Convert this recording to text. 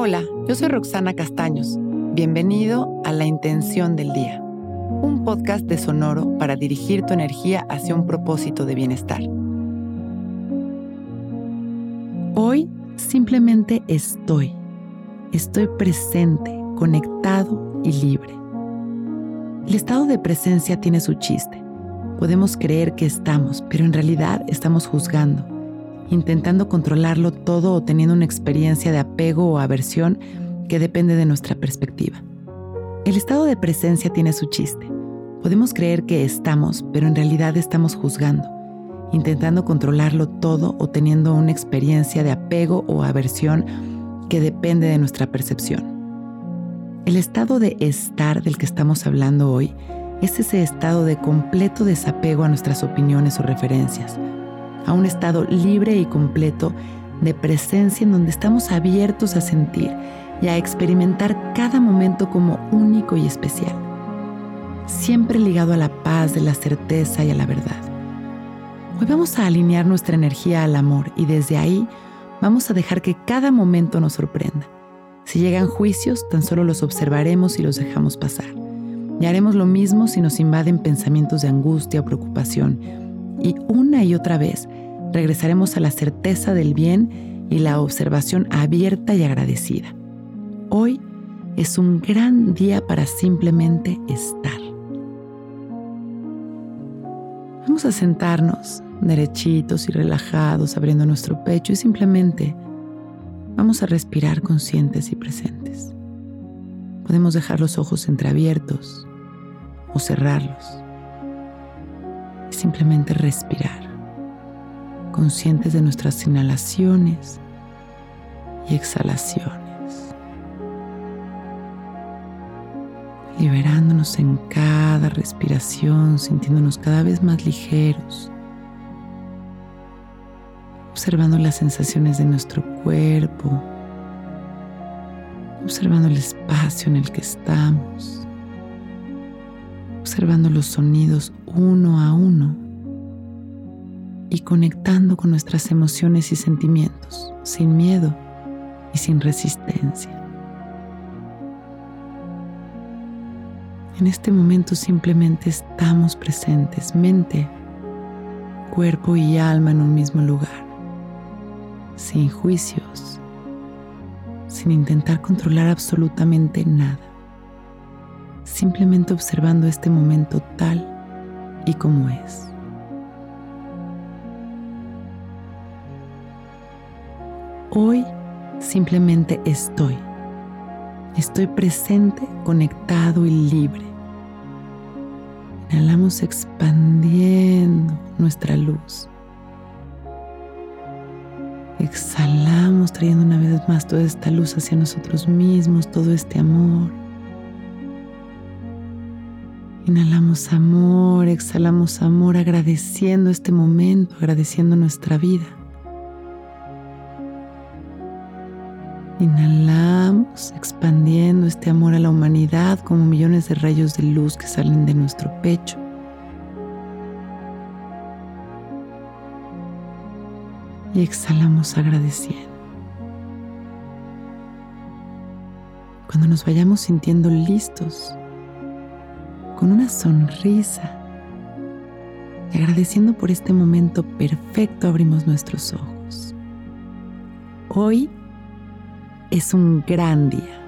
Hola, yo soy Roxana Castaños. Bienvenido a La Intención del Día, un podcast de Sonoro para dirigir tu energía hacia un propósito de bienestar. Hoy simplemente estoy. Estoy presente, conectado y libre. El estado de presencia tiene su chiste. Podemos creer que estamos, pero en realidad estamos juzgando intentando controlarlo todo o teniendo una experiencia de apego o aversión que depende de nuestra perspectiva. El estado de presencia tiene su chiste. Podemos creer que estamos, pero en realidad estamos juzgando, intentando controlarlo todo o teniendo una experiencia de apego o aversión que depende de nuestra percepción. El estado de estar del que estamos hablando hoy es ese estado de completo desapego a nuestras opiniones o referencias, a un estado libre y completo de presencia en donde estamos abiertos a sentir y a experimentar cada momento como único y especial, siempre ligado a la paz, de la certeza y a la verdad. Hoy vamos a alinear nuestra energía al amor y desde ahí vamos a dejar que cada momento nos sorprenda. Si llegan juicios, tan solo los observaremos y los dejamos pasar. Y haremos lo mismo si nos invaden pensamientos de angustia o preocupación. Y una y otra vez regresaremos a la certeza del bien y la observación abierta y agradecida. Hoy es un gran día para simplemente estar. Vamos a sentarnos derechitos y relajados, abriendo nuestro pecho y simplemente vamos a respirar conscientes y presentes. Podemos dejar los ojos entreabiertos o cerrarlos. Simplemente respirar conscientes de nuestras inhalaciones y exhalaciones, liberándonos en cada respiración, sintiéndonos cada vez más ligeros, observando las sensaciones de nuestro cuerpo, observando el espacio en el que estamos, observando los sonidos uno a uno y conectando con nuestras emociones y sentimientos, sin miedo y sin resistencia. En este momento simplemente estamos presentes, mente, cuerpo y alma en un mismo lugar, sin juicios, sin intentar controlar absolutamente nada, simplemente observando este momento tal y como es. Hoy simplemente estoy. Estoy presente, conectado y libre. Inhalamos expandiendo nuestra luz. Exhalamos trayendo una vez más toda esta luz hacia nosotros mismos, todo este amor. Inhalamos amor, exhalamos amor, agradeciendo este momento, agradeciendo nuestra vida. Inhalamos, expandiendo este amor a la humanidad como millones de rayos de luz que salen de nuestro pecho. Y exhalamos agradeciendo. Cuando nos vayamos sintiendo listos, con una sonrisa agradeciendo por este momento perfecto, abrimos nuestros ojos. Hoy es un gran día.